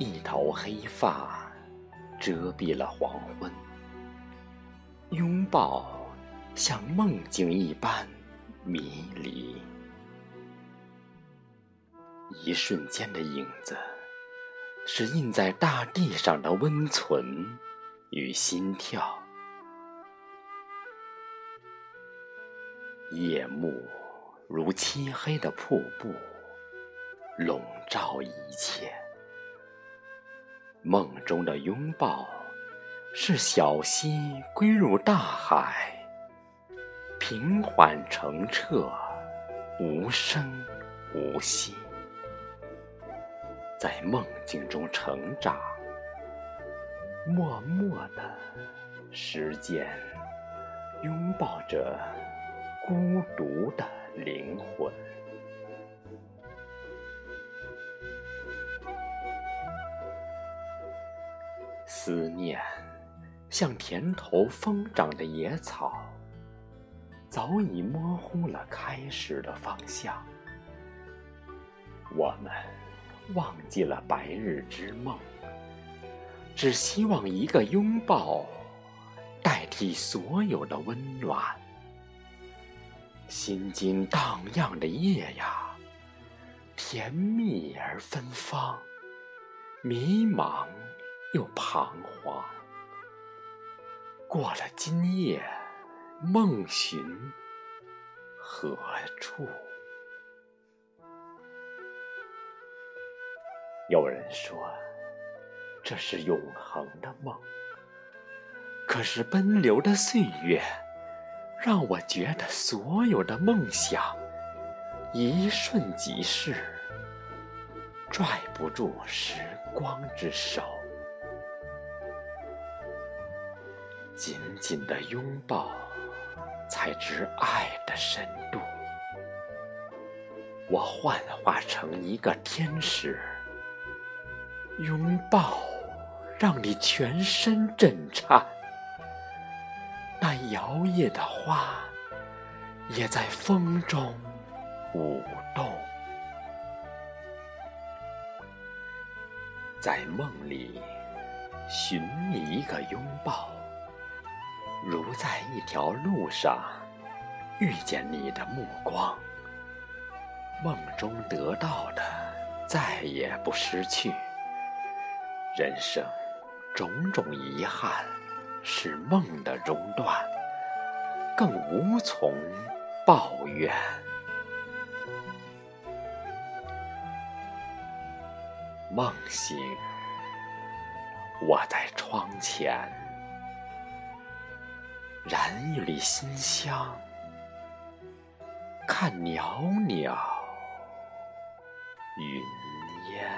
一头黑发遮蔽了黄昏，拥抱像梦境一般迷离。一瞬间的影子，是印在大地上的温存与心跳。夜幕如漆黑的瀑布，笼罩一切。梦中的拥抱，是小溪归入大海，平缓澄澈，无声无息，在梦境中成长。默默的时间，拥抱着孤独的灵魂。思念，像田头疯长的野草，早已模糊了开始的方向。我们忘记了白日之梦，只希望一个拥抱代替所有的温暖。心惊荡漾的夜呀，甜蜜而芬芳，迷茫。又彷徨，过了今夜，梦寻何处？有人说这是永恒的梦，可是奔流的岁月，让我觉得所有的梦想一瞬即逝，拽不住时光之手。紧紧的拥抱，才知爱的深度。我幻化成一个天使，拥抱让你全身震颤。那摇曳的花，也在风中舞动。在梦里寻觅一个拥抱。如在一条路上遇见你的目光，梦中得到的再也不失去。人生种种遗憾，是梦的中断，更无从抱怨。梦醒，我在窗前。燃一缕馨香，看袅袅云烟。